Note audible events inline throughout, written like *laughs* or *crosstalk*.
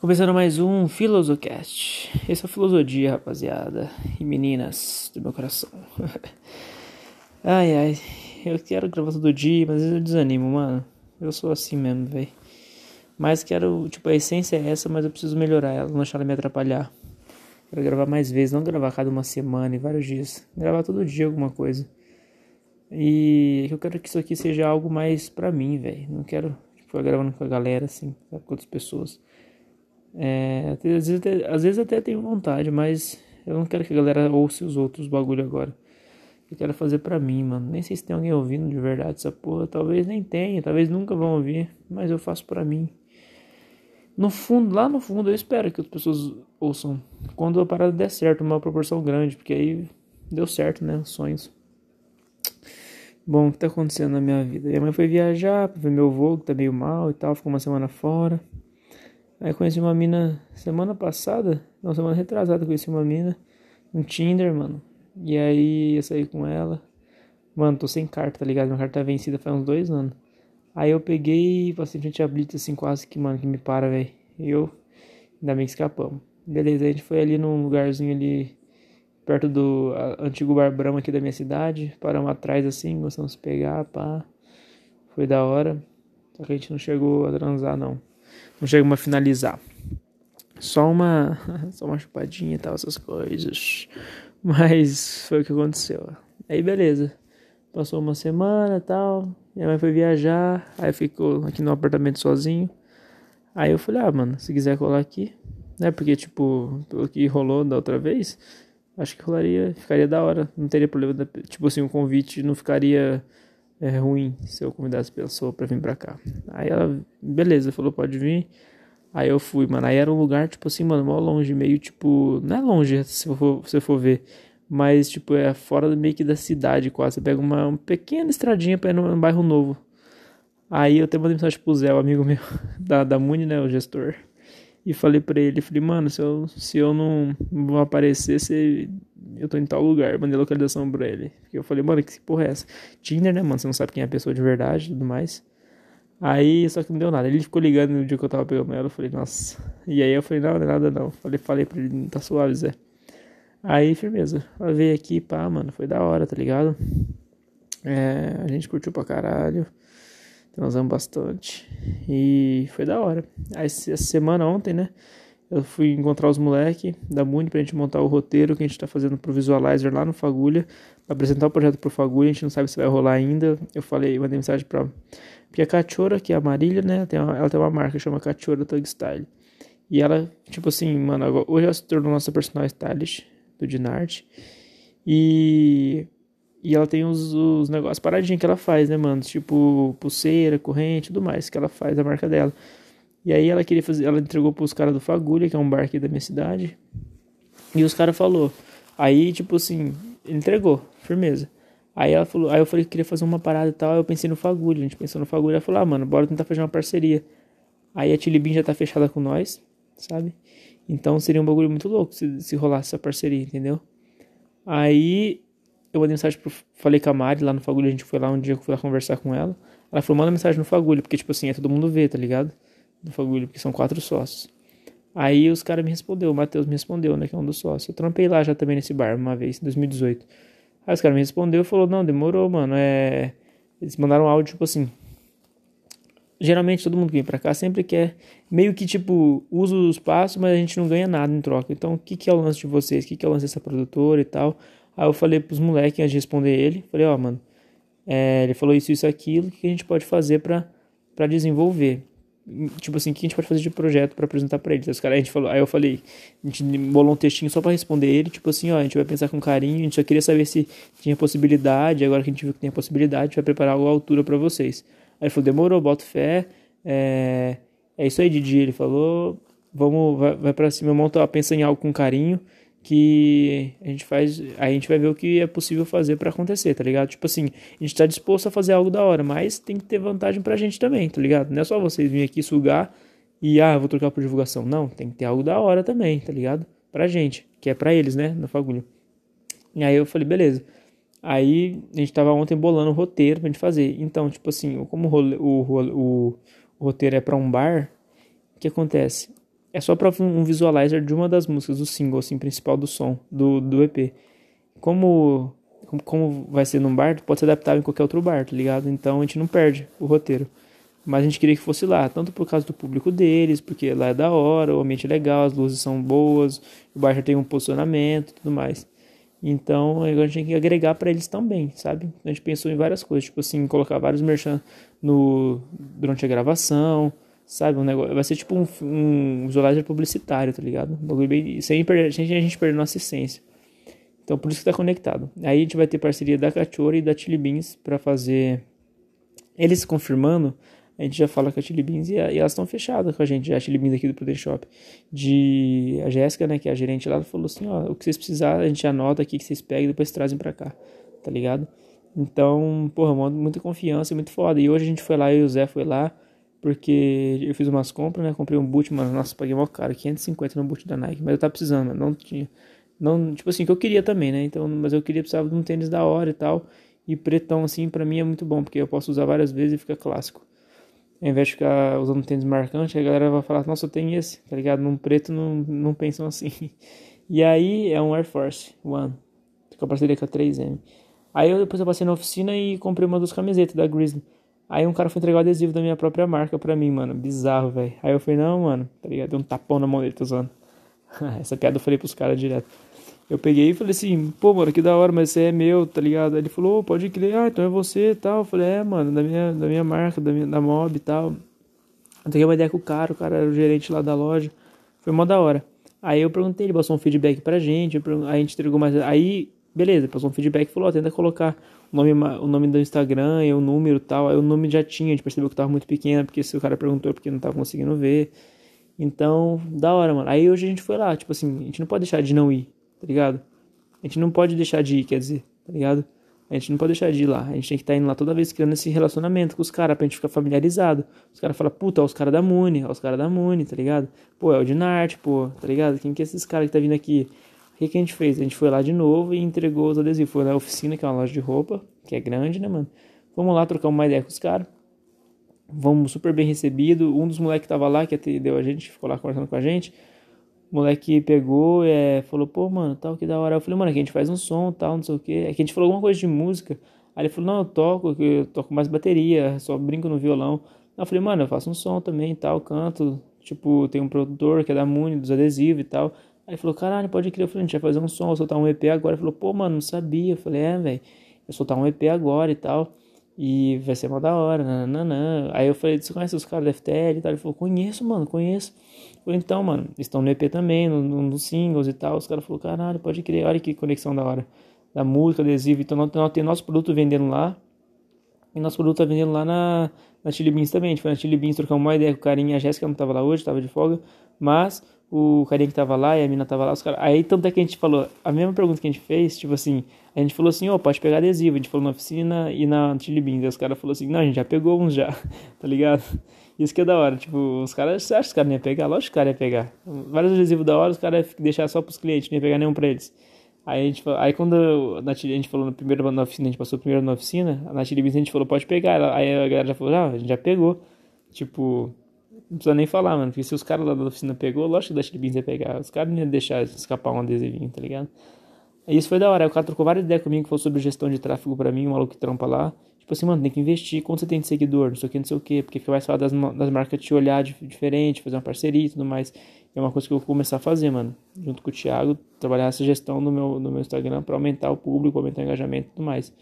Começando mais um Filosocast. Esse é o Filosofia, rapaziada. E meninas do meu coração. *laughs* ai, ai. Eu quero gravar todo dia, mas às vezes eu desanimo, mano. Eu sou assim mesmo, velho. Mas quero, tipo, a essência é essa, mas eu preciso melhorar ela, não deixar ela me atrapalhar. Quero gravar mais vezes, não gravar cada uma semana e vários dias. Gravar todo dia alguma coisa. E eu quero que isso aqui seja algo mais pra mim, velho. Não quero ficar gravando com a galera, assim, com outras pessoas. É, às, vezes até, às vezes até tenho vontade, mas eu não quero que a galera ouça os outros bagulho agora. Eu quero fazer pra mim, mano. Nem sei se tem alguém ouvindo de verdade essa porra. Talvez nem tenha, talvez nunca vão ouvir. Mas eu faço pra mim. No fundo, lá no fundo, eu espero que as pessoas ouçam. Quando a parada der certo, uma proporção grande. Porque aí deu certo, né? Os sonhos. Bom, o que tá acontecendo na minha vida? Minha mãe foi viajar pra ver meu avô, que tá meio mal e tal. Ficou uma semana fora. Aí conheci uma mina semana passada, não, semana retrasada, conheci uma mina no Tinder, mano. E aí eu saí com ela. Mano, tô sem carta, tá ligado? Minha carta tá vencida faz uns dois anos. Aí eu peguei e passei frente a Blitz, assim, quase que, mano, que me para, velho. E eu, ainda bem que escapamos. Beleza, a gente foi ali num lugarzinho ali, perto do antigo Bar Brahma aqui da minha cidade. Paramos atrás, assim, gostamos de pegar, pá. Foi da hora. Só que a gente não chegou a transar, não não chegamos a finalizar. Só uma, *laughs* só uma chupadinha e tal, essas coisas. Mas foi o que aconteceu. Aí beleza. Passou uma semana tal. Minha mãe foi viajar. Aí ficou aqui no apartamento sozinho. Aí eu falei, ah, mano, se quiser colar aqui. Né? Porque, tipo, pelo que rolou da outra vez, acho que rolaria, ficaria da hora. Não teria problema. Tipo assim, o convite não ficaria é ruim se eu convidasse pessoa pra vir pra cá. Aí ela, beleza, falou, pode vir. Aí eu fui, mano. Aí era um lugar, tipo assim, mano, mó longe, meio tipo. Não é longe se for, for ver. Mas, tipo, é fora meio que da cidade quase. Você pega uma, uma pequena estradinha pra ir num, bairro novo. Aí eu até mandei mensagem pro Zé, o amigo meu *laughs* da, da Muni, né, o gestor. E falei pra ele, falei, mano, se eu, se eu não vou aparecer, você eu tô em tal lugar, mandei localização pra ele. Eu falei, mano, que porra é essa? Tinder, né, mano? Você não sabe quem é a pessoa de verdade e tudo mais. Aí, só que não deu nada. Ele ficou ligando no dia que eu tava pegando ela. Eu falei, nossa. E aí eu falei, não, não é nada não. Falei, falei pra ele, tá suave, Zé. Aí, firmeza. Ela veio aqui, pá, mano, foi da hora, tá ligado? É, a gente curtiu pra caralho. Transamos bastante. E foi da hora. Aí, essa semana ontem, né? Eu fui encontrar os moleques da Muni pra gente montar o roteiro que a gente tá fazendo pro Visualizer lá no Fagulha. Pra apresentar o projeto pro Fagulha, a gente não sabe se vai rolar ainda. Eu falei, mandei mensagem pra. Porque a Cachora, que é a Marília, né? Tem uma, ela tem uma marca chama Cachora Tug Style. E ela, tipo assim, mano, agora, hoje ela se tornou nossa personal stylist do Dinart. E. E ela tem os, os negócios paradinhos que ela faz, né, mano? Tipo, pulseira, corrente, tudo mais que ela faz, a marca dela. E aí ela queria fazer, ela entregou pros caras do Fagulha, que é um bar aqui da minha cidade. E os caras falou. Aí, tipo assim, entregou, firmeza. Aí ela falou, aí eu falei que queria fazer uma parada e tal, eu pensei no Fagulha, a gente pensou no Fagulha, ela falou: "Ah, mano, bora tentar fazer uma parceria". Aí a Tilibin já tá fechada com nós, sabe? Então seria um bagulho muito louco se, se rolasse essa parceria, entendeu? Aí eu mandei mensagem pro. Falei com a Mari lá no Fagulha, a gente foi lá um dia que eu fui lá conversar com ela. Ela falou, manda mensagem no Fagulha, porque, tipo assim, é todo mundo vê, tá ligado? do Fagulho, porque são quatro sócios. Aí os caras me respondeu, o Matheus me respondeu, né, que é um dos sócios. Eu trampei lá já também nesse bar uma vez, em 2018. Aí os caras me respondeu e falou, não, demorou, mano, é... Eles mandaram um áudio, tipo assim... Geralmente todo mundo que vem pra cá sempre quer, meio que tipo, usa o espaço, mas a gente não ganha nada em troca. Então, o que, que é o lance de vocês? O que, que é o lance dessa produtora e tal? Aí eu falei pros moleques antes de responder ele, falei, ó, oh, mano, é, ele falou isso, isso, aquilo, o que a gente pode fazer pra, pra desenvolver? tipo assim, o que a gente pode fazer de projeto para apresentar para eles? Os caras, a gente falou, aí eu falei, a gente bolou um textinho só para responder ele, tipo assim, ó, a gente vai pensar com carinho, a gente só queria saber se tinha possibilidade, agora que a gente viu que tem possibilidade, a gente vai preparar algo à altura para vocês. Aí ele falou, demorou, boto fé, é, é isso aí, Didi, ele falou, vamos, vai, vai para cima, monta, pensa em algo com carinho, que a gente faz, a gente vai ver o que é possível fazer para acontecer, tá ligado? Tipo assim, a gente tá disposto a fazer algo da hora, mas tem que ter vantagem pra gente também, tá ligado? Não é só vocês virem aqui sugar e ah, vou trocar por divulgação. Não, tem que ter algo da hora também, tá ligado? Pra gente, que é pra eles, né, no fagulho. E aí eu falei, beleza. Aí a gente tava ontem bolando o roteiro pra gente fazer. Então, tipo assim, como o, o, o, o roteiro é pra um bar, o que acontece? É só pra um visualizer de uma das músicas do single, assim, principal do som, do, do EP. Como, como vai ser num bar, pode ser adaptável em qualquer outro bar, tá ligado? Então a gente não perde o roteiro. Mas a gente queria que fosse lá, tanto por causa do público deles, porque lá é da hora, o ambiente é legal, as luzes são boas, o bar já tem um posicionamento e tudo mais. Então a gente tem que agregar para eles também, sabe? A gente pensou em várias coisas, tipo assim, colocar vários merchan no, durante a gravação, sabe? Um negócio, vai ser tipo um, um visualizer publicitário, tá ligado? Um bagulho bem, sem perder, gente, a gente perder nossa essência. Então por isso que tá conectado. Aí a gente vai ter parceria da Cachorro e da Chili Beans para fazer. Eles confirmando, a gente já fala com a Chili Beans e, e elas estão fechadas com a gente, a Chili Beans aqui do Prudent Shop. De a Jéssica, né, que é a gerente lá, falou assim, ó, o que vocês precisarem, a gente anota aqui que vocês pegam e depois trazem para cá, tá ligado? Então, porra, muita confiança, muito foda. E hoje a gente foi lá, eu e o Zé foi lá, porque eu fiz umas compras, né? Comprei um boot, mano. Nossa, paguei mó caro, 550 no boot da Nike. Mas eu tava precisando, mano. Não tinha. Não, tipo assim, que eu queria também, né? Então, mas eu queria, precisava de um tênis da hora e tal. E pretão, assim, pra mim é muito bom, porque eu posso usar várias vezes e fica clássico. Ao invés de ficar usando um tênis marcante, a galera vai falar, nossa, eu tenho esse, tá ligado? Num preto não, não pensam assim. *laughs* E aí é um Air Force One, com a parceria com a 3M. Aí eu, depois eu passei na oficina e comprei uma das camisetas da Grizzly. Aí um cara foi entregar o adesivo da minha própria marca pra mim, mano. Bizarro, velho. Aí eu falei, não, mano, tá ligado? Deu um tapão na mão dele, tô zoando. *laughs* Essa piada eu falei pros caras direto. Eu peguei e falei assim, pô, mano, que da hora, mas você é meu, tá ligado? Aí ele falou, pode crer, ah, então é você e tal. Eu falei, é, mano, da minha, da minha marca, da, minha, da Mob e tal. Eu peguei uma ideia com o cara, o cara era o gerente lá da loja. Foi mó da hora. Aí eu perguntei, ele passou um feedback pra gente, aí a gente entregou mais. Aí, beleza, passou um feedback e falou, ó, tenta colocar o nome, o nome do Instagram e o número tal. Aí o nome já tinha, a gente percebeu que tava muito pequeno, porque se o cara perguntou é porque não tava conseguindo ver. Então, da hora, mano. Aí hoje a gente foi lá, tipo assim, a gente não pode deixar de não ir, tá ligado? A gente não pode deixar de ir, quer dizer, tá ligado? A gente não pode deixar de ir lá. A gente tem que estar tá indo lá toda vez criando esse relacionamento com os caras pra gente ficar familiarizado. Os caras falam, puta, os caras da Muni, ó, os caras da Muni, tá ligado? Pô, é o Dinarte, pô, tá ligado? Quem que é esses caras que tá vindo aqui? O que, que a gente fez? A gente foi lá de novo e entregou os adesivos. Foi na oficina, que é uma loja de roupa, que é grande, né, mano? Vamos lá trocar uma ideia com os caras. Vamos super bem recebido. Um dos moleques que tava lá, que atendeu a gente, ficou lá conversando com a gente. O moleque pegou e é, falou, pô, mano, tal, que da hora. Eu falei, mano, aqui a gente faz um som, tal, não sei o quê. Aqui a gente falou alguma coisa de música. Aí ele falou, não, eu toco, eu toco mais bateria, só brinco no violão. Eu falei, mano, eu faço um som também, tal, canto. Tipo, tem um produtor que é da Muni, dos adesivos e tal. Aí falou, caralho, pode crer. Eu falei, a gente vai fazer um som, soltar um EP agora. Ele falou, pô, mano, não sabia. Eu falei, é, velho, eu soltar um EP agora e tal. E vai ser mó da hora, nananã. Aí eu falei, você conhece os caras da FTL e tal? Ele falou, conheço, mano, conheço. Eu falei, então, mano, estão no EP também, nos no, no singles e tal. Os caras falaram, caralho, pode crer, olha que conexão da hora. Da música, adesivo. Então, nós tem nosso produto vendendo lá. E nosso produto tá vendendo lá na, na Chili Beans também. A gente foi na Chili Beans trocar uma ideia com o carinha. A Jéssica não tava lá hoje, tava de folga. Mas o carinha que tava lá e a mina tava lá, os caras. Aí tanto é que a gente falou, a mesma pergunta que a gente fez, tipo assim, a gente falou assim, ó, oh, pode pegar adesivo. A gente falou na oficina e na Chili Beans. Aí os caras falaram assim, não, a gente já pegou uns já, tá ligado? Isso que é da hora, tipo, os caras, você acha que os caras não iam pegar? Lógico que os caras iam pegar. Vários adesivos da hora, os caras iam deixar só pros clientes, não ia pegar nenhum pra eles. Aí a gente aí quando na, a gente falou no primeiro na oficina, a gente passou primeiro na oficina, na Chili Beans a gente falou, pode pegar. Aí a galera já falou, ah, a gente já pegou. Tipo, não precisa nem falar, mano. Porque se os caras lá da oficina pegou, lógico que da Chili Beans ia pegar. Os caras não iam deixar escapar um adesivinho, tá ligado? E isso foi da hora. Aí o cara trocou várias ideias comigo, falou sobre gestão de tráfego pra mim, o maluco que trampa lá. Tipo assim, mano, tem que investir. Quanto você tem de seguidor? Não sei o que, não sei o que. Porque fica mais fácil das, das marcas te olhar de, diferente, fazer uma parceria e tudo mais. E é uma coisa que eu vou começar a fazer, mano. Junto com o Thiago, trabalhar essa gestão no meu, no meu Instagram pra aumentar o público, aumentar o engajamento e tudo mais.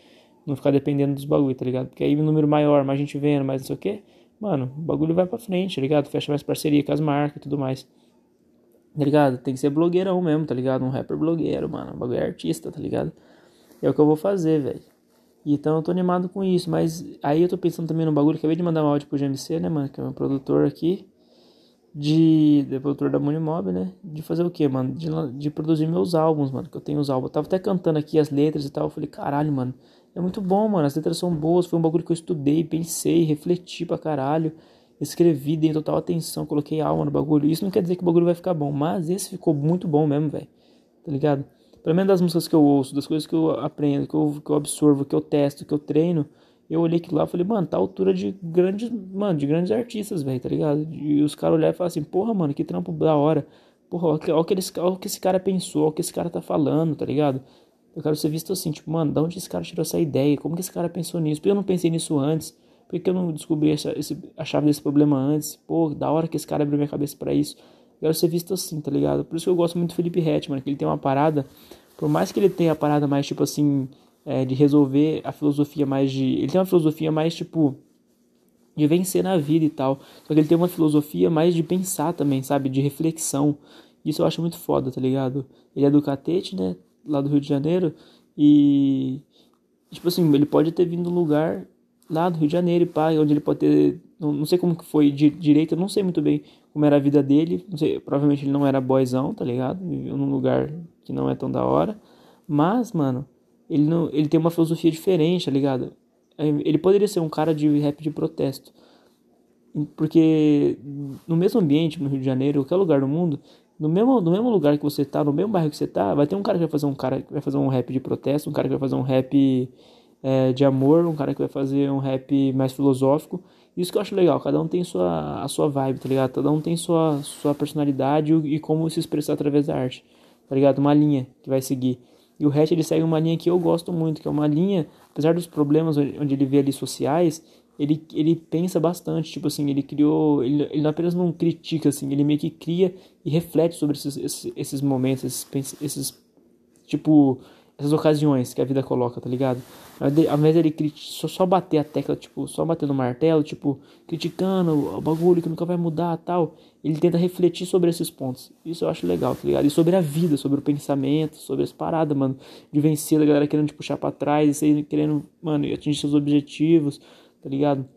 Não ficar dependendo dos bagulho, tá ligado? Porque aí o número maior, mais gente vendo, mais não sei o que mano, o bagulho vai pra frente, tá ligado? Fecha mais parceria com as marcas e tudo mais. Tá ligado? Tem que ser blogueirão mesmo, tá ligado? Um rapper blogueiro, mano. O bagulho é artista, tá ligado? É o que eu vou fazer, velho. Então eu tô animado com isso, mas aí eu tô pensando também no bagulho. Acabei de mandar um áudio pro GMC, né, mano? Que é meu produtor aqui. De, de produtor da Mob, né? De fazer o que, mano? De, de produzir meus álbuns, mano. Que eu tenho os álbuns. Eu tava até cantando aqui as letras e tal. Eu falei, caralho, mano. É muito bom, mano. As letras são boas. Foi um bagulho que eu estudei, pensei, refleti pra caralho. Escrevi, dei total atenção, coloquei alma no bagulho. Isso não quer dizer que o bagulho vai ficar bom, mas esse ficou muito bom mesmo, velho. Tá ligado? Pelo menos das músicas que eu ouço, das coisas que eu aprendo, que eu, que eu absorvo, que eu testo, que eu treino, Eu olhei aquilo lá e falei, mano, tá a altura de grandes, mano, de grandes artistas, velho, tá ligado? E os caras olharam e falaram assim, porra, mano, que trampo da hora. Porra, olha o que, que esse cara pensou, olha o que esse cara tá falando, tá ligado? Eu quero ser visto assim, tipo, mano, da onde esse cara tirou essa ideia? Como que esse cara pensou nisso? Por que eu não pensei nisso antes? Por que eu não descobri essa, esse, a chave desse problema antes? Pô, da hora que esse cara abriu minha cabeça para isso. Eu quero ser visto assim, tá ligado? Por isso que eu gosto muito do Felipe Rett, mano, que ele tem uma parada, por mais que ele tenha a parada mais, tipo assim, é, de resolver a filosofia mais de. Ele tem uma filosofia mais, tipo, de vencer na vida e tal. Só que ele tem uma filosofia mais de pensar também, sabe? De reflexão. Isso eu acho muito foda, tá ligado? Ele é do Catete, né? Lá do Rio de Janeiro. E. Tipo assim, ele pode ter vindo um lugar lá do Rio de Janeiro pá, onde ele pode ter. Não, não sei como que foi de, direito, eu não sei muito bem como era a vida dele. Não sei, provavelmente ele não era boyzão, tá ligado? Viveu num lugar que não é tão da hora. Mas, mano, ele, não, ele tem uma filosofia diferente, tá ligado? Ele poderia ser um cara de rap de protesto. Porque no mesmo ambiente, no Rio de Janeiro, qualquer lugar do mundo, no mesmo, no mesmo lugar que você tá, no mesmo bairro que você tá, vai ter um cara que vai fazer um cara vai fazer um rap de protesto, um cara que vai fazer um rap é, de amor, um cara que vai fazer um rap mais filosófico. Isso que eu acho legal, cada um tem sua, a sua vibe, tá ligado? Cada um tem sua, sua personalidade e como se expressar através da arte, tá ligado? Uma linha que vai seguir. E o Hatch ele segue uma linha que eu gosto muito, que é uma linha, apesar dos problemas onde ele vê ali sociais, ele, ele pensa bastante, tipo assim, ele criou, ele, ele apenas não critica, assim, ele meio que cria e reflete sobre esses, esses, esses momentos, esses, esses, tipo, essas ocasiões que a vida coloca, tá ligado? Ao invés dele só, só bater a tecla, tipo, só bater no martelo, tipo, criticando o bagulho que nunca vai mudar tal, ele tenta refletir sobre esses pontos. Isso eu acho legal, tá ligado? E sobre a vida, sobre o pensamento, sobre as paradas, mano, de vencer, a galera querendo te puxar pra trás, e querendo, mano, atingir seus objetivos, tá ligado?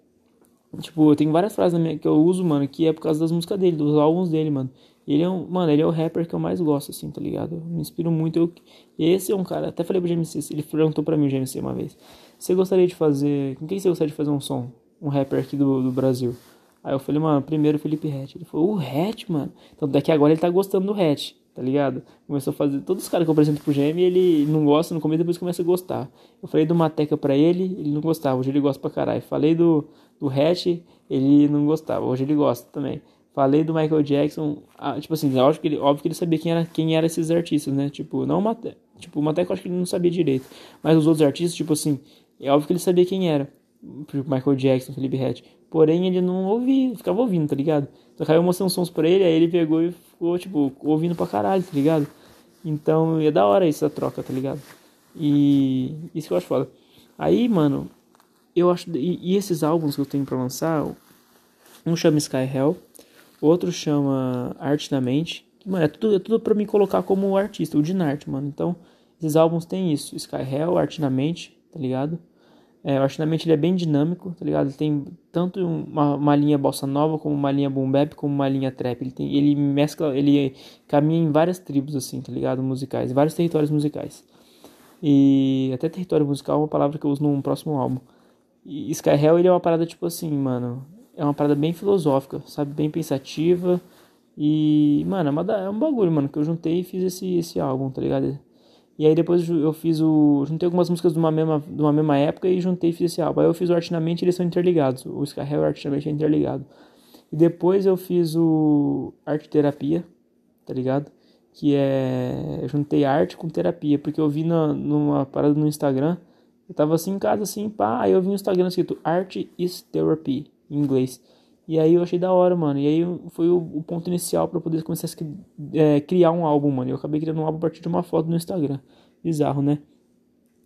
Tipo, eu tenho várias frases minha, que eu uso, mano, que é por causa das músicas dele, dos álbuns dele, mano. Ele é um, mano, ele é o rapper que eu mais gosto, assim, tá ligado? Eu me inspiro muito. Eu, esse é um cara, até falei pro GMC, ele perguntou pra mim o GMC uma vez. Você gostaria de fazer. Com quem você gostaria de fazer um som? Um rapper aqui do, do Brasil. Aí eu falei, mano, primeiro Felipe Hatch. Ele falou, o Hatch, mano. Então daqui agora ele tá gostando do Hatch, tá ligado? Começou a fazer. Todos os caras que eu apresento pro GM, ele não gosta no começo, depois começa a gostar. Eu falei do Mateca pra ele, ele não gostava. Hoje ele gosta pra caralho. Falei do, do Hatch, ele não gostava. Hoje ele gosta também. Falei do Michael Jackson, ah, tipo assim, óbvio que, ele, óbvio que ele sabia quem era quem eram esses artistas, né? Tipo, não o Mateca, tipo, o Mateca eu acho que ele não sabia direito. Mas os outros artistas, tipo assim, é óbvio que ele sabia quem era. Michael Jackson, Felipe Rett. Porém, ele não ouvia, ficava ouvindo, tá ligado? Então, caiu mostrando sons pra ele, aí ele pegou e ficou, tipo, ouvindo pra caralho, tá ligado? Então, é da hora isso, a troca, tá ligado? E isso que eu acho foda. Aí, mano, eu acho. E, e esses álbuns que eu tenho pra lançar, um chama Sky Hell, Outro chama Arte na Mente. Mano, é tudo, é tudo pra me colocar como artista, o Dinarte, mano. Então, esses álbuns tem isso. Sky Hell, Arte na Mente, tá ligado? É, o Mente ele é bem dinâmico, tá ligado? Ele tem tanto uma, uma linha bossa nova, como uma linha boom bap, como uma linha trap. Ele, tem, ele mescla, ele caminha em várias tribos, assim, tá ligado? Musicais, vários territórios musicais. E até território musical é uma palavra que eu uso num próximo álbum. E Sky Hell ele é uma parada tipo assim, mano é uma parada bem filosófica, sabe? Bem pensativa. E, mano, é, uma, é um bagulho, mano, que eu juntei e fiz esse, esse álbum, tá ligado? E aí depois eu fiz o. Juntei algumas músicas de uma mesma, de uma mesma época e juntei e fiz esse álbum. Aí eu fiz o Artinamente e eles são interligados. O Skyhell e o Artinamente é interligado. E depois eu fiz o Arte Terapia, tá ligado? Que é. Eu juntei arte com terapia, porque eu vi na, numa parada no Instagram. Eu tava assim em casa, assim, pá. Aí eu vi no Instagram escrito Art is Therapy em inglês. E aí eu achei da hora, mano. E aí foi o, o ponto inicial para poder começar a é, criar um álbum, mano. Eu acabei criando um álbum a partir de uma foto no Instagram. Bizarro, né?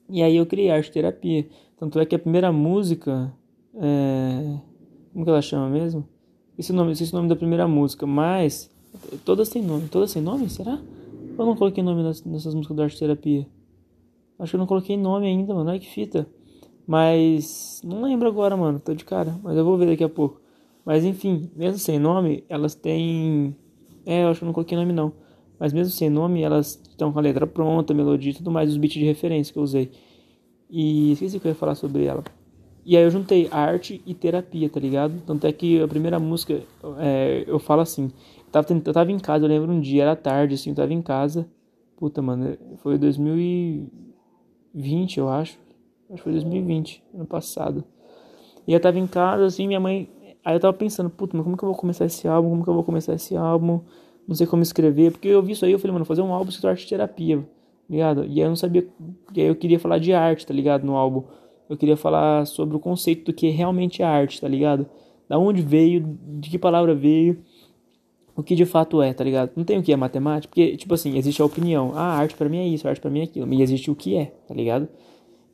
E aí eu criei arte terapia. Tanto é que a primeira música. É... Como que ela chama mesmo? Esse nome, esse nome da primeira música, mas. Todas têm nome. Todas têm nome? Será? Eu não coloquei nome nessas músicas da arte terapia. Acho que eu não coloquei nome ainda, mano. Olha que fita. Mas não lembro agora, mano, tô de cara, mas eu vou ver daqui a pouco. Mas enfim, mesmo sem nome, elas têm. É, eu acho que não coloquei nome não. Mas mesmo sem nome, elas estão com a letra pronta, melodia e tudo mais, os beats de referência que eu usei. E esqueci que eu ia falar sobre ela. E aí eu juntei arte e terapia, tá ligado? Tanto é que a primeira música, é, eu falo assim, tava, eu tava em casa, eu lembro um dia, era tarde, assim, eu tava em casa. Puta, mano, foi 2020, eu acho. Acho que foi 2020, ano passado. E eu tava em casa, assim, minha mãe. Aí eu tava pensando, puta, mas como que eu vou começar esse álbum? Como que eu vou começar esse álbum? Não sei como escrever. Porque eu vi isso aí, eu falei, mano, fazer um álbum sobre arte terapia, ligado? E aí eu não sabia. E aí eu queria falar de arte, tá ligado? No álbum. Eu queria falar sobre o conceito do que realmente é arte, tá ligado? Da onde veio, de que palavra veio, o que de fato é, tá ligado? Não tem o que é matemática, porque, tipo assim, existe a opinião. Ah, arte para mim é isso, arte para mim é aquilo. Mas existe o que é, tá ligado?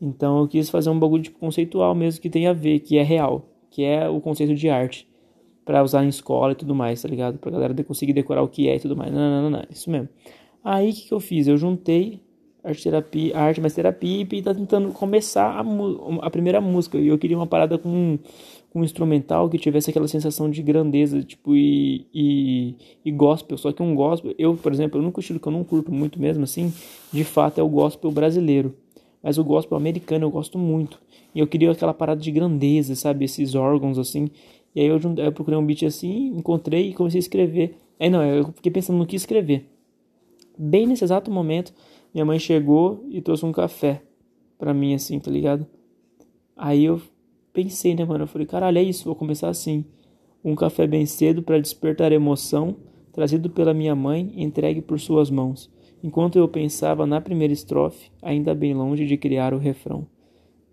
Então eu quis fazer um bagulho tipo, conceitual mesmo que tem a ver, que é real, que é o conceito de arte. para usar em escola e tudo mais, tá ligado? Pra galera conseguir decorar o que é e tudo mais. Não, não, não, não, isso mesmo. Aí o que, que eu fiz? Eu juntei arte terapia, arte mais terapia e tá tentando começar a, a primeira música. E eu queria uma parada com, com um instrumental que tivesse aquela sensação de grandeza, tipo, e, e, e gospel. Só que um gospel, eu, por exemplo, o único estilo que eu não curto muito mesmo assim, de fato, é o gospel brasileiro. Mas o gospel americano eu gosto muito. E eu queria aquela parada de grandeza, sabe? Esses órgãos assim. E aí eu, eu procurei um beat assim, encontrei e comecei a escrever. Aí não, eu fiquei pensando no que escrever. Bem nesse exato momento, minha mãe chegou e trouxe um café pra mim, assim, tá ligado? Aí eu pensei, né, mano? Eu falei, caralho, é isso, vou começar assim. Um café bem cedo para despertar emoção, trazido pela minha mãe, entregue por suas mãos. Enquanto eu pensava na primeira estrofe, ainda bem longe de criar o refrão.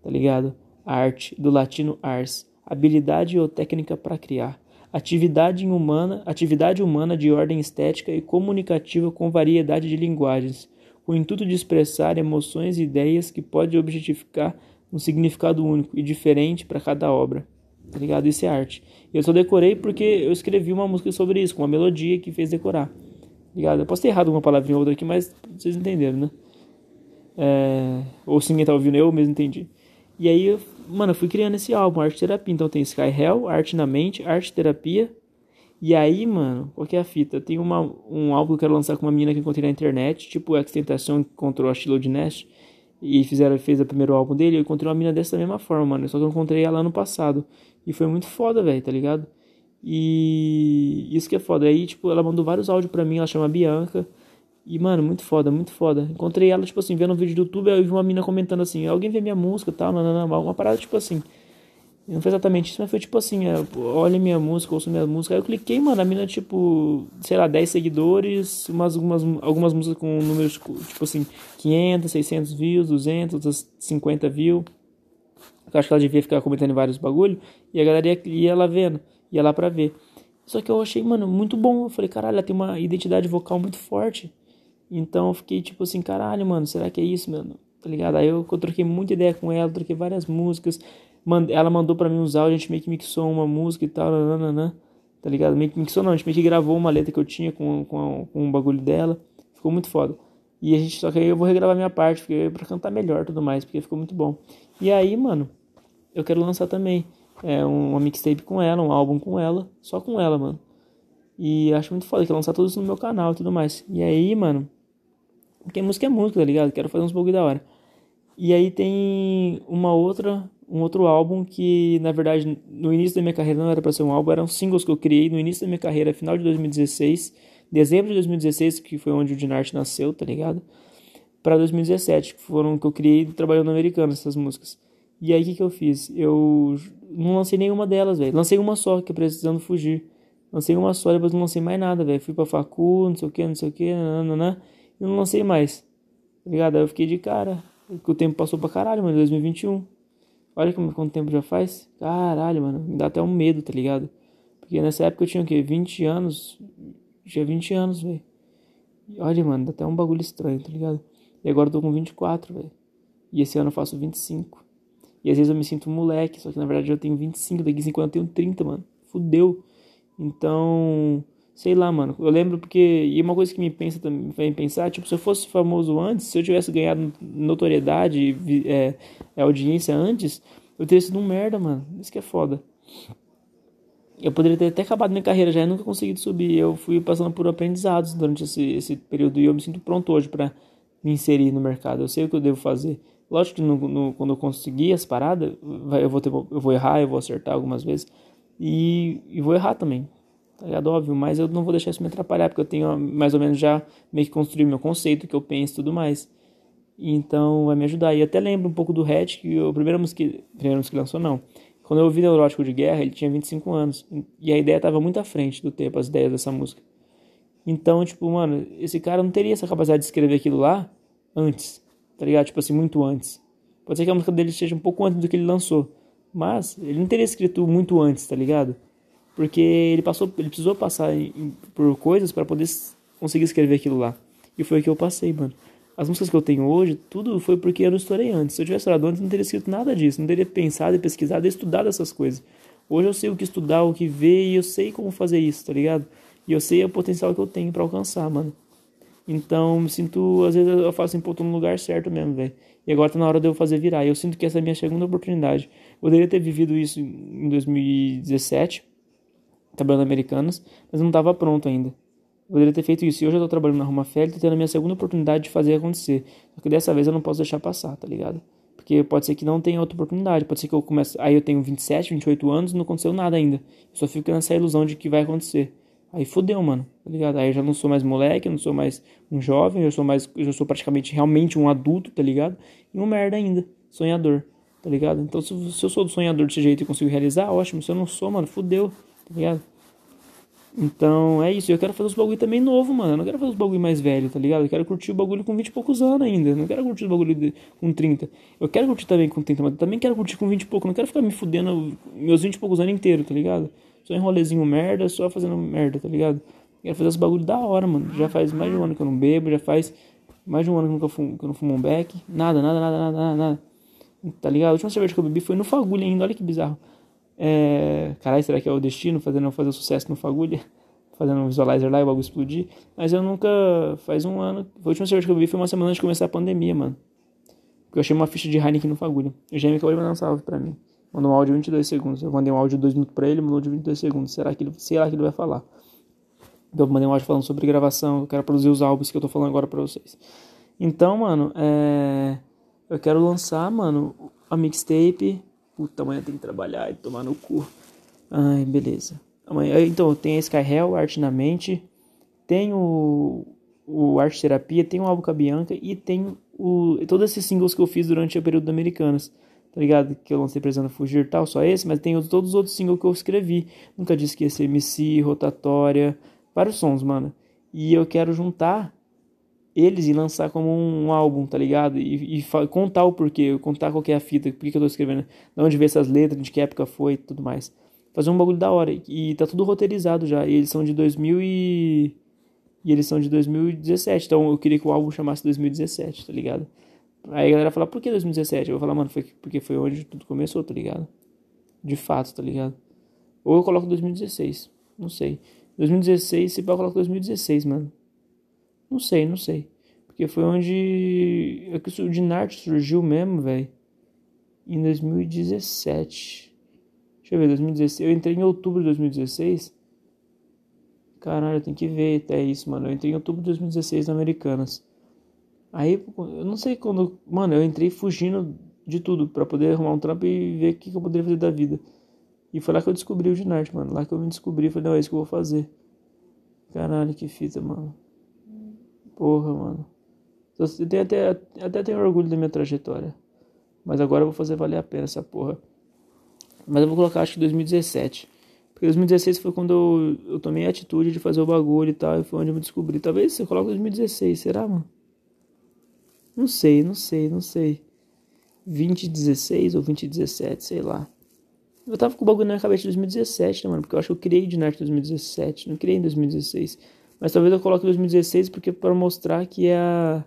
Tá ligado? Arte, do latino ars, habilidade ou técnica para criar. Atividade humana, atividade humana de ordem estética e comunicativa com variedade de linguagens, com o intuito de expressar emoções e ideias que pode objetificar um significado único e diferente para cada obra. Tá ligado? Isso é arte. Eu só decorei porque eu escrevi uma música sobre isso, com uma melodia que fez decorar. Ligado? Eu posso ter errado uma palavrinha ou outra aqui, mas vocês entenderam, né? É... Ou se ninguém tá ouvindo, eu mesmo entendi. E aí, mano, eu fui criando esse álbum, Arte Terapia. Então tem Sky Hell, Arte na Mente, Arte Terapia. E aí, mano, qual que é a fita? Tem uma, um álbum que eu quero lançar com uma menina que eu encontrei na internet, tipo Extentação que encontrou a Shiloh de Nest. E fizeram, fez o primeiro álbum dele. Eu encontrei uma menina dessa mesma forma, mano. Só que eu encontrei ela ano passado. E foi muito foda, velho, tá ligado? E isso que é foda. Aí, tipo, ela mandou vários áudios pra mim, ela chama Bianca. E, mano, muito foda, muito foda. Encontrei ela, tipo assim, vendo um vídeo do YouTube, eu vi uma mina comentando assim, alguém vê minha música e tal, não, não, não, uma parada, tipo assim. Não foi exatamente isso, mas foi tipo assim, é, olha minha música, ouço minha música. Aí eu cliquei, mano, a mina, tipo, sei lá, 10 seguidores, umas, algumas, algumas músicas com números, tipo assim, 500, 600 views, 200, 50 views. Eu acho que ela devia ficar comentando vários bagulho, e a galera ia, ia lá vendo ia lá pra ver. Só que eu achei, mano, muito bom. Eu falei, caralho, ela tem uma identidade vocal muito forte. Então eu fiquei tipo assim, caralho, mano, será que é isso, mano? Tá ligado? Aí eu, eu troquei muita ideia com ela, troquei várias músicas. Mand ela mandou pra mim áudios, a gente meio que mixou uma música e tal, tá ligado? Meio que mixou não, a gente meio que gravou uma letra que eu tinha com, com, com um bagulho dela. Ficou muito foda. E a gente, só que aí eu vou regravar minha parte, porque pra cantar melhor tudo mais, porque ficou muito bom. E aí, mano, eu quero lançar também é, uma mixtape com ela, um álbum com ela, só com ela, mano. E acho muito foda que lançar tudo isso no meu canal e tudo mais. E aí, mano, porque música é música, tá ligado? Quero fazer uns bagulho da hora. E aí tem uma outra, um outro álbum que, na verdade, no início da minha carreira não era para ser um álbum, eram singles que eu criei no início da minha carreira, final de 2016, dezembro de 2016, que foi onde o Dinarte nasceu, tá ligado? Para 2017, que foram que eu criei trabalhando no americano essas músicas. E aí o que, que eu fiz? Eu não lancei nenhuma delas, velho. Lancei uma só, que é Precisando Fugir. Lancei uma só, depois não lancei mais nada, velho. Fui pra facu, não sei o que, não sei o que, nananã, e não lancei mais. Tá ligado? Aí eu fiquei de cara. Porque o tempo passou pra caralho, mano, 2021. Olha como, quanto tempo já faz. Caralho, mano. Me dá até um medo, tá ligado? Porque nessa época eu tinha o quê? 20 anos. Tinha 20 anos, velho. Olha, mano, dá até um bagulho estranho, tá ligado? E agora eu tô com 24, velho. E esse ano eu faço 25. E às vezes eu me sinto moleque, só que na verdade eu tenho 25, daqui 5 anos eu tenho 30, mano. Fudeu. Então, sei lá, mano. Eu lembro porque. E uma coisa que me pensa também vem pensar, tipo, se eu fosse famoso antes, se eu tivesse ganhado notoriedade, é, é, audiência antes, eu teria sido um merda, mano. Isso que é foda. Eu poderia ter até acabado minha carreira já e nunca conseguido subir. Eu fui passando por aprendizados durante esse, esse período e eu me sinto pronto hoje para me inserir no mercado. Eu sei o que eu devo fazer. Lógico que no, no, quando eu conseguir as paradas, eu, vou ter, eu vou errar, eu vou acertar algumas vezes. E, e vou errar também, tá ligado? Óbvio, mas eu não vou deixar isso me atrapalhar, porque eu tenho mais ou menos já meio que construído meu conceito, que eu penso e tudo mais. Então vai me ajudar. E até lembro um pouco do Hatch, que a primeira música, a primeira música que lançou, não. Quando eu ouvi Neurótico de Guerra, ele tinha 25 anos. E a ideia tava muito à frente do tempo, as ideias dessa música. Então, tipo, mano, esse cara não teria essa capacidade de escrever aquilo lá antes, tá ligado? Tipo assim, muito antes. Pode ser que a música dele seja um pouco antes do que ele lançou. Mas ele não teria escrito muito antes, tá ligado? Porque ele passou, ele precisou passar por coisas para poder conseguir escrever aquilo lá. E foi o que eu passei, mano. As músicas que eu tenho hoje, tudo foi porque eu não estourei antes. Se eu tivesse estourado antes, não teria escrito nada disso. Não teria pensado e pesquisado e estudado essas coisas. Hoje eu sei o que estudar, o que ver e eu sei como fazer isso, tá ligado? E eu sei o potencial que eu tenho para alcançar, mano. Então, me sinto, às vezes eu faço assim, pô, tô no lugar certo mesmo, velho. E agora tá na hora de eu fazer virar. E eu sinto que essa é a minha segunda oportunidade. Eu poderia ter vivido isso em 2017, trabalhando Americanas, mas não tava pronto ainda. Eu poderia ter feito isso. E hoje eu tô trabalhando na Roma Félix, tô tendo a minha segunda oportunidade de fazer acontecer. Só que dessa vez eu não posso deixar passar, tá ligado? Porque pode ser que não tenha outra oportunidade. Pode ser que eu comece. Aí eu tenho 27, 28 anos e não aconteceu nada ainda. Eu só fico nessa ilusão de que vai acontecer. Aí fodeu, mano, tá ligado? Aí eu já não sou mais moleque, eu não sou mais um jovem, eu sou mais. Eu sou praticamente realmente um adulto, tá ligado? E um merda ainda, sonhador, tá ligado? Então se, se eu sou do sonhador desse jeito e consigo realizar, ótimo. Se eu não sou, mano, fodeu, tá ligado? Então é isso. Eu quero fazer os bagulho também novo, mano. Eu não quero fazer os bagulho mais velho, tá ligado? Eu quero curtir o bagulho com 20 e poucos anos ainda. Eu não quero curtir o bagulho de, com 30. Eu quero curtir também com 30, mas também quero curtir com 20 e pouco. Eu não quero ficar me fudendo meus 20 e poucos anos inteiro, tá ligado? Só em rolezinho merda, só fazendo merda, tá ligado? Eu quero fazer os bagulho da hora, mano. Já faz mais de um ano que eu não bebo, já faz mais de um ano que eu, fumo, que eu não fumo um beck. Nada, nada, nada, nada, nada, nada. Tá ligado? A última cerveja que eu bebi foi no Fagulha ainda, olha que bizarro. É... Caralho, será que é o destino fazendo fazer sucesso no Fagulha? *laughs* Fazendo um visualizer lá e o bagulho explodir. Mas eu nunca. Faz um ano. A última cerveja que eu bebi foi uma semana antes de começar a pandemia, mano. Porque eu achei uma ficha de Heineken no Fagulha. O Gêmeo acabou de mandar um salve pra mim. Mandou um áudio de 22 segundos. Eu mandei um áudio de 2 minutos pra ele, mandou de 22 segundos. Será que ele, sei lá que ele vai falar? Então eu mandei um áudio falando sobre gravação. Eu quero produzir os álbuns que eu tô falando agora pra vocês. Então, mano, é. Eu quero lançar, mano, a mixtape. Puta, amanhã tem que trabalhar e tomar no cu. Ai, beleza. Amanhã, então, tem a Sky Hell, Arte na Mente. Tem o, o Arte Terapia, tem o álbum com a Bianca e tem o, todos esses singles que eu fiz durante o período Americanas tá ligado? Que eu lancei Precisando Fugir tal, só esse, mas tem todos os outros singles que eu escrevi. Nunca disse que ia ser MC, Rotatória, vários sons, mano. E eu quero juntar eles e lançar como um álbum, tá ligado? E, e contar o porquê, contar qual é a fita, por que, eu tô escrevendo, de onde veio essas letras, de que época foi e tudo mais. Fazer um bagulho da hora. E tá tudo roteirizado já. E eles são de 2000 e... E eles são de 2017. Então eu queria que o álbum chamasse 2017, tá ligado? Aí a galera fala, por que 2017? Eu vou falar, mano, foi porque foi onde tudo começou, tá ligado? De fato, tá ligado? Ou eu coloco 2016, não sei. 2016, se pá, eu coloco 2016, mano. Não sei, não sei. Porque foi onde é que o Dinarte surgiu mesmo, velho. Em 2017. Deixa eu ver, 2016. Eu entrei em outubro de 2016. Caralho, tem que ver até isso, mano. Eu entrei em outubro de 2016 na Americanas. Aí, eu não sei quando. Mano, eu entrei fugindo de tudo para poder arrumar um trampo e ver o que, que, eu poderia fazer da vida. E foi lá que eu descobri o Ginarte, mano. Lá que eu me descobri, falei, não, é isso que eu vou fazer. Caralho, que fita, mano. Porra, mano. Eu tenho até, até tenho orgulho da minha trajetória. Mas agora eu vou fazer valer a pena essa porra. Mas eu vou colocar acho que 2017. Porque 2016 foi quando eu, eu tomei a atitude de fazer o bagulho e tal. E foi onde eu me descobri. Talvez você coloque 2016, será, mano? Não sei, não sei, não sei. 2016 ou 2017, sei lá. Eu tava com o bagulho na cabeça de 2017, né, mano? Porque eu acho que eu criei em 2017, não criei em 2016. Mas talvez eu coloque 2016 porque para mostrar que é a.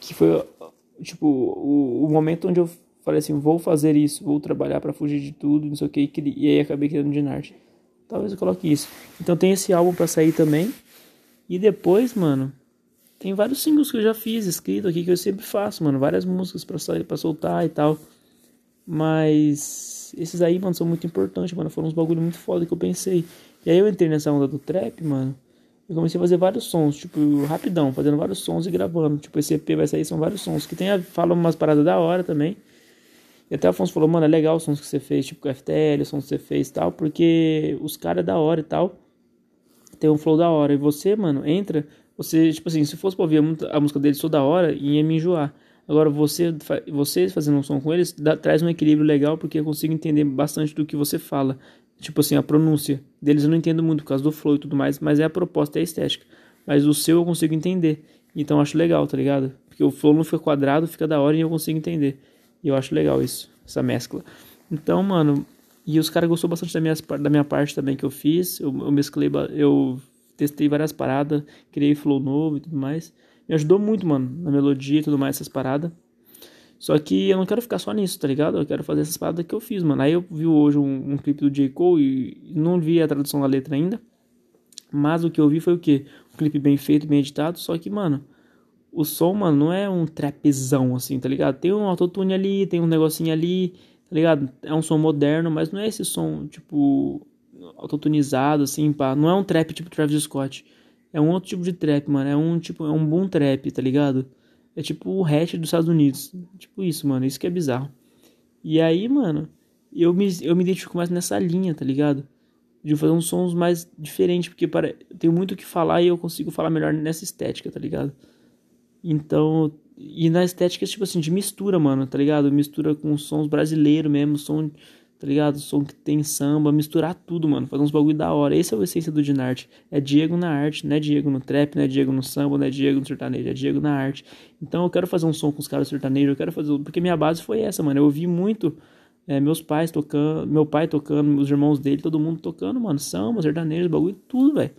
Que foi, tipo, o, o momento onde eu falei assim: vou fazer isso, vou trabalhar para fugir de tudo, não sei o que, e aí acabei criando Nerd. Talvez eu coloque isso. Então tem esse álbum para sair também. E depois, mano, tem vários singles que eu já fiz, escrito aqui, que eu sempre faço, mano. Várias músicas pra, sair, soltar e tal. Mas esses aí, mano, são muito importantes, mano. Foram uns bagulho muito foda que eu pensei. E aí eu entrei nessa onda do trap, mano. E comecei a fazer vários sons, tipo, rapidão, fazendo vários sons e gravando. Tipo, esse EP vai sair, são vários sons. Que tem a, fala umas paradas da hora também. E até o Afonso falou, mano, é legal os sons que você fez, tipo, com FTL, os sons que você fez e tal, porque os caras é da hora e tal. Tem um flow da hora. E você, mano, entra Você, tipo assim, se fosse pra ouvir a, música deles toda hora, ia me enjoar. Agora, você, você fazendo um som com eles, dá, traz um equilíbrio legal, porque eu consigo entender bastante do que você fala. Tipo assim, a pronúncia deles eu não entendo muito por causa do flow e tudo mais, mas é a proposta, é a estética. Mas o seu eu consigo entender. Então acho legal, tá ligado? Porque o flow não fica quadrado, fica da hora e eu consigo entender. E eu acho legal isso, essa mescla. Então, mano, e os caras gostou bastante da minha, da minha parte também que eu fiz. Eu, eu mesclei, eu testei várias paradas, criei flow novo e tudo mais. Me ajudou muito, mano, na melodia e tudo mais, essas paradas. Só que eu não quero ficar só nisso, tá ligado? Eu quero fazer essas paradas que eu fiz, mano. Aí eu vi hoje um, um clipe do J. Cole e não vi a tradução da letra ainda. Mas o que eu vi foi o quê? Um clipe bem feito, bem editado. Só que, mano, o som, mano, não é um trapzão assim, tá ligado? Tem um autotune ali, tem um negocinho ali, tá ligado? É um som moderno, mas não é esse som, tipo, autotunizado, assim, pá. Não é um trap tipo Travis Scott. É um outro tipo de trap, mano. É um tipo, é um boom trap, tá ligado? É tipo o hatch dos Estados Unidos. Tipo isso, mano. Isso que é bizarro. E aí, mano, eu me, eu me identifico mais nessa linha, tá ligado? De fazer uns sons mais diferentes, porque para, tenho muito o que falar e eu consigo falar melhor nessa estética, tá ligado? Então, e na estética, tipo assim, de mistura, mano, tá ligado? Mistura com sons brasileiros mesmo, som tá ligado? Som que tem samba, misturar tudo, mano. Fazer uns bagulho da hora. Esse é o essência do Dinarte. É Diego na arte, não é Diego no trap, não é Diego no samba, não é Diego no sertanejo, é Diego na arte. Então eu quero fazer um som com os caras sertanejos, eu quero fazer. Porque minha base foi essa, mano. Eu ouvi muito é, meus pais tocando, meu pai tocando, os irmãos dele, todo mundo tocando, mano. Samba, sertanejo, bagulho, tudo, velho.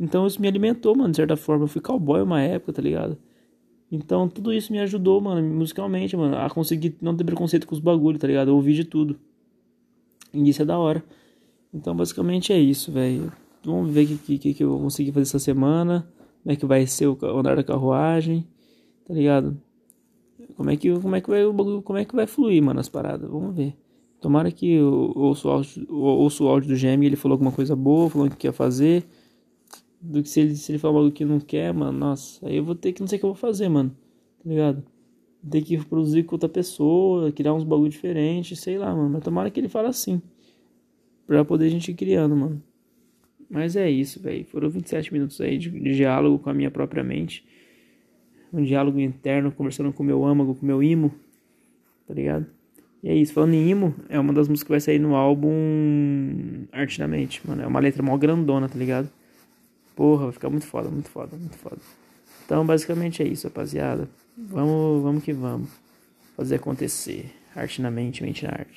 Então isso me alimentou, mano, de certa forma. Eu fui cowboy uma época, tá ligado? Então tudo isso me ajudou, mano, musicalmente, mano, a conseguir não ter preconceito com os bagulhos, tá ligado? Eu ouvi de tudo. E isso é da hora. Então, basicamente é isso, velho. Vamos ver o que, que, que eu vou conseguir fazer essa semana. Como é que vai ser o andar da carruagem. Tá ligado? Como é que, como é que vai como é que vai fluir, mano, as paradas. Vamos ver. Tomara que eu ouço o áudio, ouço o áudio do Gemi, ele falou alguma coisa boa, falou que quer fazer. Do que se ele, se ele falar algo que não quer, mano, nossa, aí eu vou ter que não sei o que eu vou fazer, mano. Tá ligado? Ter que produzir com outra pessoa, criar uns bagulho diferente, sei lá, mano. Mas tomara que ele fale assim. Pra poder a gente ir criando, mano. Mas é isso, velho. Foram 27 minutos aí de, de, diálogo com a minha própria mente. Um diálogo interno, conversando com o meu âmago, com o meu imo. Tá ligado? E é isso. Falando em imo, é uma das músicas que vai sair no álbum Arte na Mente, mano. É uma letra mó grandona, tá ligado? Porra, vai ficar muito foda, muito foda, muito foda. Então, basicamente é isso, rapaziada. Vamos, vamos que vamos. Fazer acontecer. Arte na mente, mente na arte.